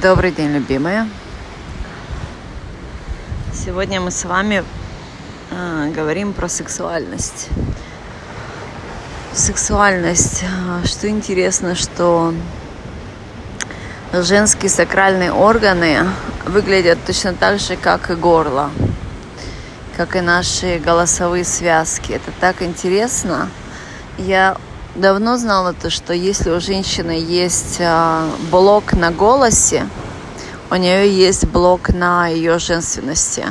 Добрый день, любимые. Сегодня мы с вами э, говорим про сексуальность. Сексуальность. Что интересно, что женские сакральные органы выглядят точно так же, как и горло, как и наши голосовые связки. Это так интересно. Я давно знала то, что если у женщины есть а, блок на голосе, у нее есть блок на ее женственности.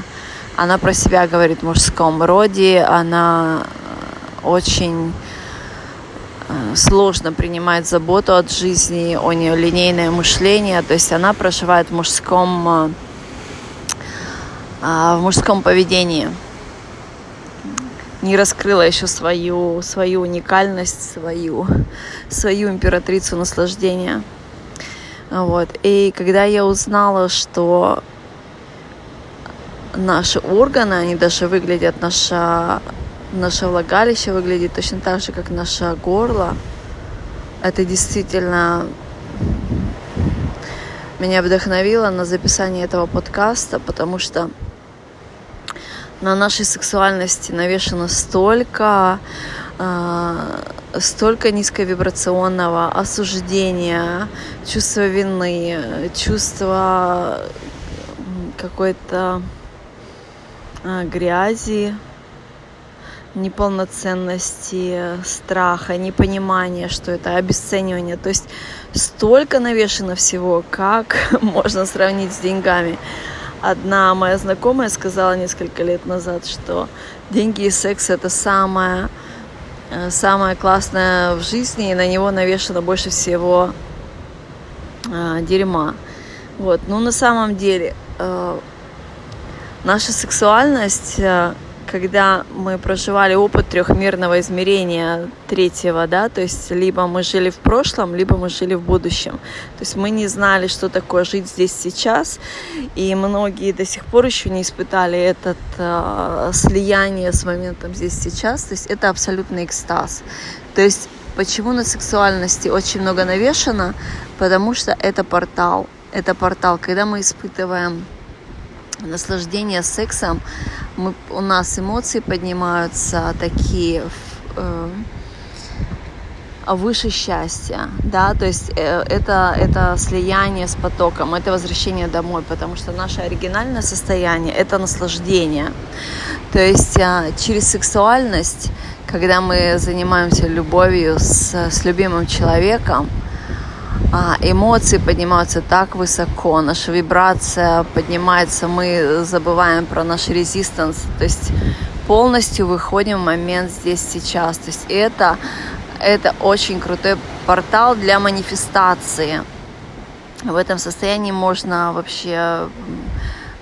Она про себя говорит в мужском роде, она э, очень э, сложно принимает заботу от жизни, у нее линейное мышление, то есть она проживает в мужском, э, а, в мужском поведении не раскрыла еще свою, свою уникальность, свою, свою императрицу наслаждения. Вот. И когда я узнала, что наши органы, они даже выглядят, наша, наше влагалище выглядит точно так же, как наше горло, это действительно меня вдохновило на записание этого подкаста, потому что на нашей сексуальности навешено столько, э, столько низковибрационного осуждения, чувства вины, чувства какой-то э, грязи, неполноценности, страха, непонимания, что это обесценивание. То есть столько навешено всего, как можно сравнить с деньгами. Одна моя знакомая сказала несколько лет назад, что деньги и секс это самое, э, самое классное в жизни, и на него навешено больше всего э, дерьма. Вот. Но на самом деле э, наша сексуальность э, когда мы проживали опыт трехмерного измерения третьего, да, то есть либо мы жили в прошлом, либо мы жили в будущем. То есть мы не знали, что такое жить здесь сейчас, и многие до сих пор еще не испытали этот э, слияние с моментом здесь сейчас. То есть это абсолютный экстаз. То есть почему на сексуальности очень много навешено? Потому что это портал. Это портал, когда мы испытываем наслаждение сексом, мы, у нас эмоции поднимаются такие э, выше счастья, да, то есть э, это, это слияние с потоком, это возвращение домой, потому что наше оригинальное состояние – это наслаждение. То есть э, через сексуальность, когда мы занимаемся любовью с, с любимым человеком, а, эмоции поднимаются так высоко, наша вибрация поднимается, мы забываем про наш резистанс, то есть полностью выходим в момент здесь сейчас. То есть это, это очень крутой портал для манифестации. В этом состоянии можно вообще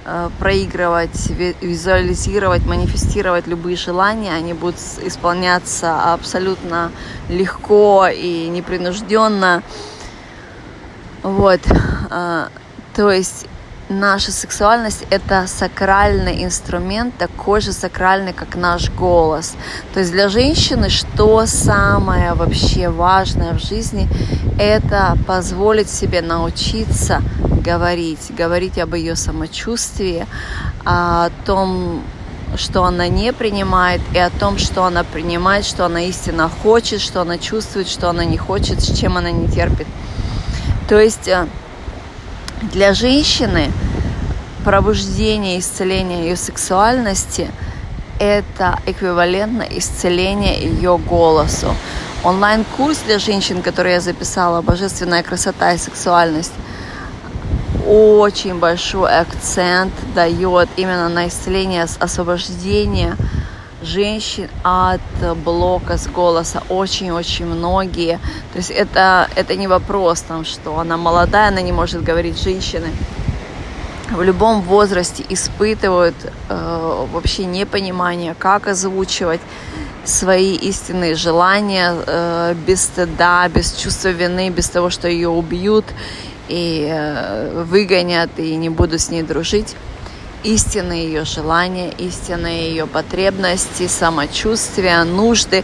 э, проигрывать, визуализировать, манифестировать любые желания, они будут исполняться абсолютно легко и непринужденно. Вот. А, то есть наша сексуальность это сакральный инструмент, такой же сакральный, как наш голос. То есть для женщины что самое вообще важное в жизни, это позволить себе научиться говорить, говорить об ее самочувствии, о том, что она не принимает, и о том, что она принимает, что она истинно хочет, что она чувствует, что она не хочет, с чем она не терпит. То есть э, для женщины пробуждение, исцеление ее сексуальности – это эквивалентно исцеление ее голосу. Онлайн-курс для женщин, который я записала, «Божественная красота и сексуальность», очень большой акцент дает именно на исцеление, освобождение – женщин от блока с голоса очень-очень многие. То есть это, это не вопрос, там, что она молодая, она не может говорить женщины. В любом возрасте испытывают э, вообще непонимание, как озвучивать свои истинные желания э, без стыда, без чувства вины, без того, что ее убьют и э, выгонят и не будут с ней дружить истинные ее желания, истинные ее потребности, самочувствия, нужды.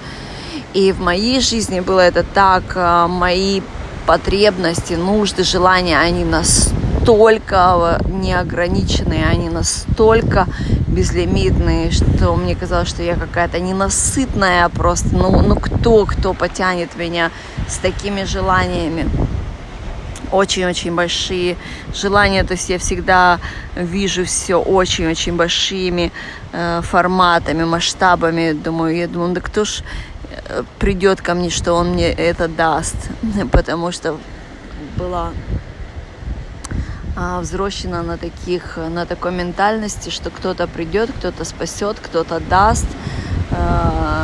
И в моей жизни было это так, а, мои потребности, нужды, желания, они настолько неограниченные, они настолько безлимитные, что мне казалось, что я какая-то ненасытная просто. Ну, ну кто, кто потянет меня с такими желаниями? Очень-очень большие желания, то есть я всегда вижу все очень-очень большими э, форматами, масштабами, думаю, я думаю, да кто ж э, придет ко мне, что он мне это даст, потому что была а, взросшена на таких, на такой ментальности, что кто-то придет, кто-то спасет, кто-то даст, а,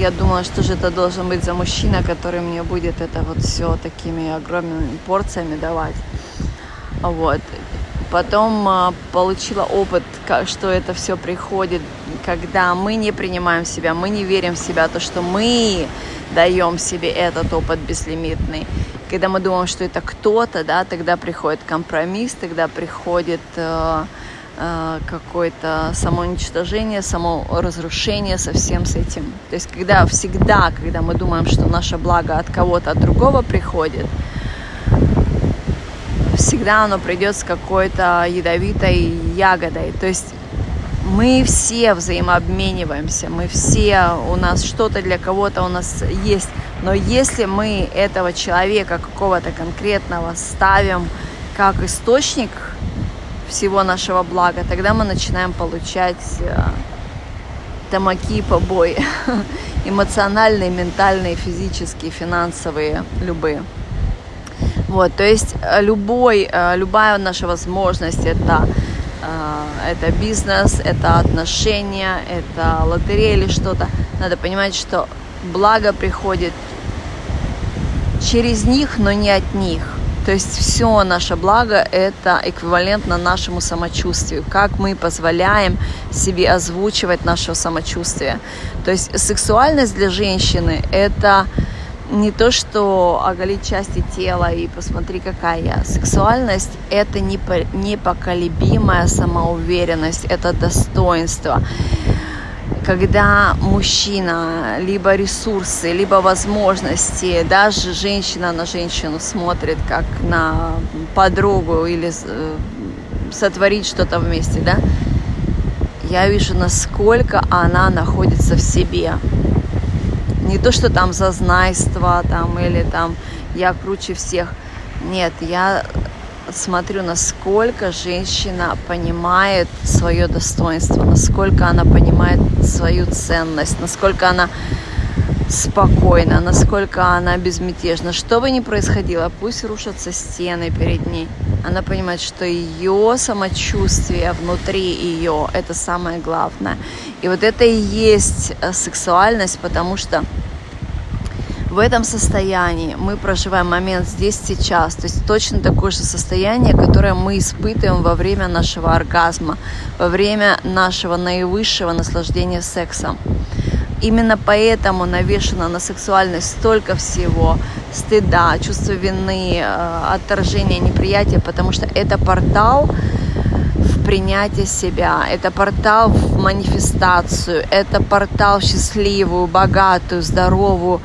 я думала, что же это должен быть за мужчина, который мне будет это вот все такими огромными порциями давать. Вот. Потом а, получила опыт, как, что это все приходит, когда мы не принимаем себя, мы не верим в себя, то, что мы даем себе этот опыт безлимитный. Когда мы думаем, что это кто-то, да, тогда приходит компромисс, тогда приходит э, какое-то самоуничтожение, саморазрушение со всем с этим. То есть когда всегда, когда мы думаем, что наше благо от кого-то, от другого приходит, всегда оно придет с какой-то ядовитой ягодой. То есть мы все взаимообмениваемся, мы все, у нас что-то для кого-то у нас есть. Но если мы этого человека какого-то конкретного ставим как источник всего нашего блага, тогда мы начинаем получать э, тамаки побои. Эмоциональные, ментальные, физические, финансовые, любые. Вот, то есть э, любой, э, любая наша возможность это, это бизнес, это отношения, это лотерея или что-то. Надо понимать, что благо приходит через них, но не от них. То есть все наше благо – это эквивалентно нашему самочувствию, как мы позволяем себе озвучивать наше самочувствие. То есть сексуальность для женщины – это не то, что оголить части тела и посмотри, какая я. Сексуальность – это непоколебимая самоуверенность, это достоинство когда мужчина, либо ресурсы, либо возможности, даже женщина на женщину смотрит как на подругу или э, сотворить что-то вместе, да, я вижу, насколько она находится в себе. Не то, что там зазнайство там, или там я круче всех. Нет, я смотрю, насколько женщина понимает свое достоинство, насколько она понимает свою ценность, насколько она спокойна, насколько она безмятежна. Что бы ни происходило, пусть рушатся стены перед ней. Она понимает, что ее самочувствие внутри ее – это самое главное. И вот это и есть э, сексуальность, потому что в этом состоянии мы проживаем момент здесь, сейчас. То есть точно такое же состояние, которое мы испытываем во время нашего оргазма, во время нашего наивысшего наслаждения сексом. Именно поэтому навешено на сексуальность столько всего, стыда, чувство вины, э, отторжения, неприятия, потому что это портал в принятие себя, это портал в манифестацию, это портал в счастливую, богатую, здоровую,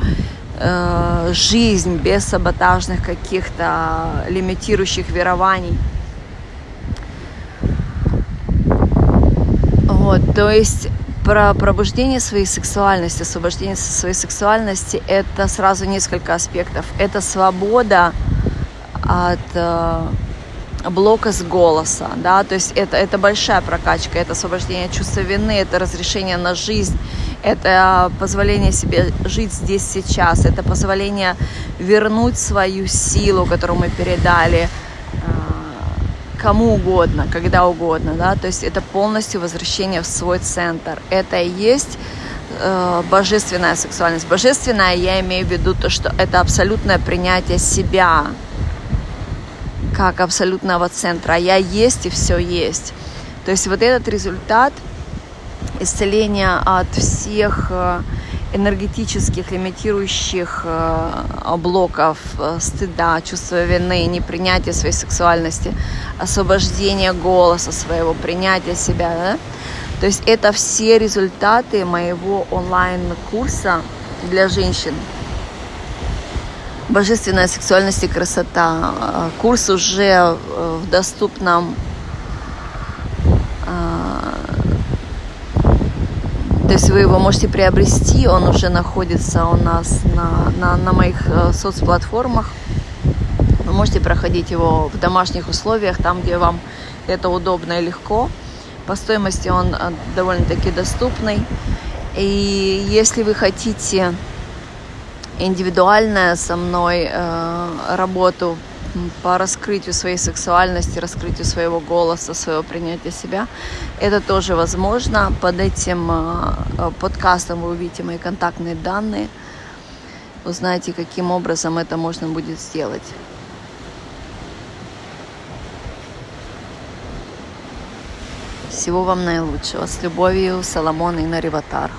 Э, жизнь без саботажных каких-то лимитирующих верований. Вот, то есть про пробуждение своей сексуальности, освобождение своей сексуальности – это сразу несколько аспектов. Это свобода от э, блока с голоса, да, то есть это, это большая прокачка, это освобождение чувства вины, это разрешение на жизнь, это позволение себе жить здесь сейчас, это позволение вернуть свою силу, которую мы передали а, кому угодно, когда угодно, да, то есть это полностью возвращение в свой центр. Это и есть э, божественная сексуальность. Божественная, я имею в виду то, что это абсолютное принятие себя как абсолютного центра. Я есть и все есть. То есть вот этот результат – исцеление от всех э, энергетических, лимитирующих э, блоков э, стыда, чувства вины, непринятия своей сексуальности, освобождение голоса своего, принятия себя. Да? То есть это все результаты моего онлайн-курса для женщин. Божественная сексуальность и красота. Курс уже в доступном то есть вы его можете приобрести, он уже находится у нас на, на, на моих соцплатформах. Вы можете проходить его в домашних условиях, там, где вам это удобно и легко. По стоимости он довольно-таки доступный. И если вы хотите индивидуальную со мной э, работу по раскрытию своей сексуальности, раскрытию своего голоса, своего принятия себя, это тоже возможно. Под этим э, подкастом вы увидите мои контактные данные, узнаете, каким образом это можно будет сделать. Всего вам наилучшего. С любовью, Соломон и Нариватар.